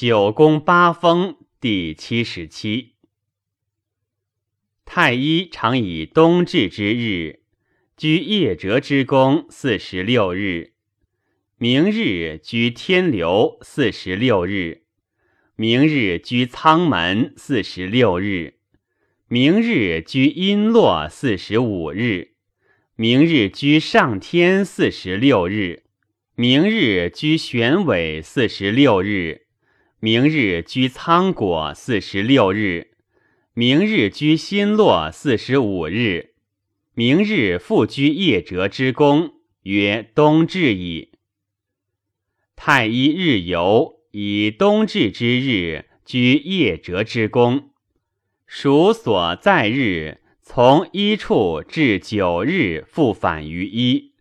九宫八风第七十七。太医常以冬至之日，居夜折之宫四十六日；明日居天流四十六日；明日居苍门四十六日；明日居阴落四十五日；明日居上天四十六日；明日居玄尾四十六日。明日居仓果四十六日，明日居新落四十五日，明日复居夜折之宫，曰冬至矣。太医日游以冬至之日居夜折之宫，属所在日从一处至九日复返于一，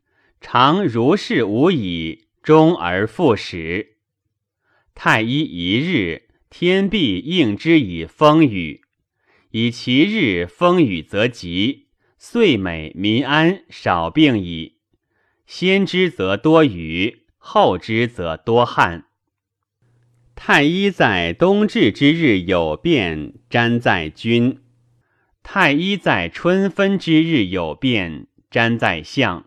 常如是无已，终而复始。太医一日，天必应之以风雨；以其日风雨则吉，岁美民安，少病矣。先之则多雨，后之则多旱。太医在冬至之日有变，瞻在君；太医在春分之日有变，瞻在相；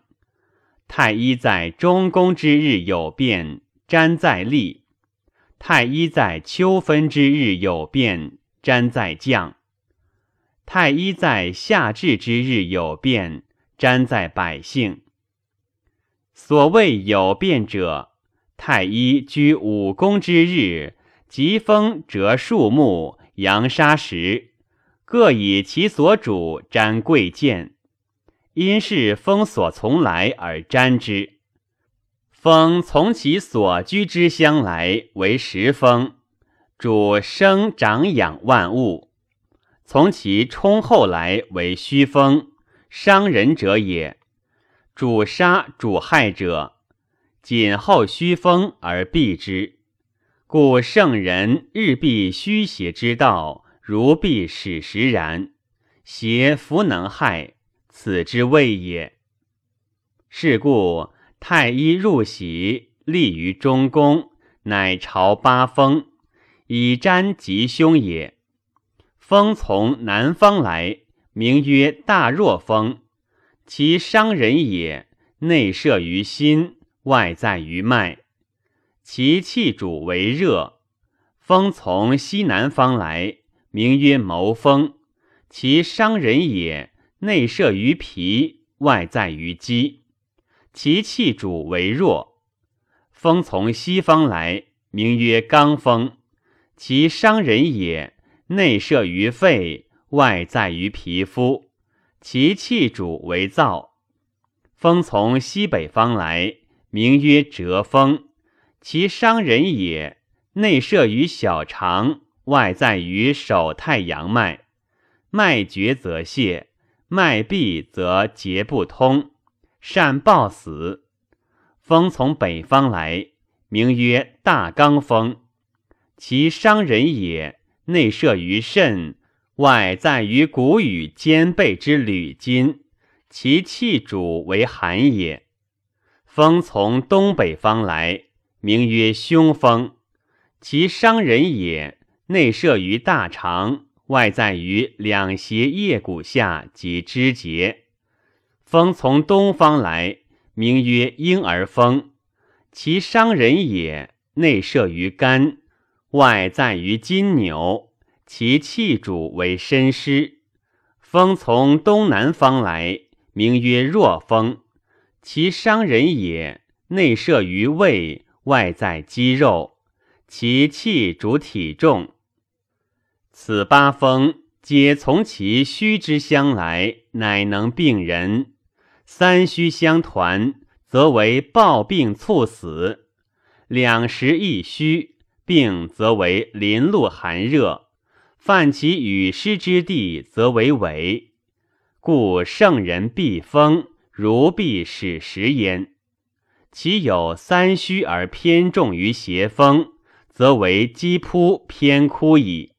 太医在中宫之日有变，瞻在立。太医在秋分之日有变，瞻在将；太医在夏至之日有变，瞻在百姓。所谓有变者，太医居五宫之日，疾风折树木，扬沙石，各以其所主瞻贵贱，因是风所从来而瞻之。风从其所居之乡来为时风，主生长养万物；从其冲后来为虚风，伤人者也。主杀主害者，谨后虚风而避之。故圣人日必虚邪之道，如必使实然。邪弗能害，此之谓也。是故。太医入席，立于中宫，乃朝八风，以瞻吉凶也。风从南方来，名曰大若风，其伤人也。内摄于心，外在于脉，其气主为热。风从西南方来，名曰谋风，其伤人也。内摄于脾，外在于肌。其气主为弱，风从西方来，名曰刚风，其伤人也。内摄于肺，外在于皮肤，其气主为燥。风从西北方来，名曰折风，其伤人也。内摄于小肠，外在于手太阳脉，脉绝则泄，脉闭则结不通。善暴死，风从北方来，名曰大刚风，其伤人也。内摄于肾，外在于骨与肩背之履筋，其气主为寒也。风从东北方来，名曰凶风，其伤人也。内摄于大肠，外在于两胁腋骨下及肢节。风从东方来，名曰婴儿风，其伤人也。内摄于肝，外在于金牛，其气主为身湿。风从东南方来，名曰弱风，其伤人也。内摄于胃，外在肌肉，其气主体重。此八风皆从其虚之相来，乃能病人。三虚相团，则为暴病猝死；两实一虚，病则为淋露寒热。犯其与湿之地，则为痿。故圣人避风，如避矢石焉。其有三虚而偏重于邪风，则为积扑偏枯矣。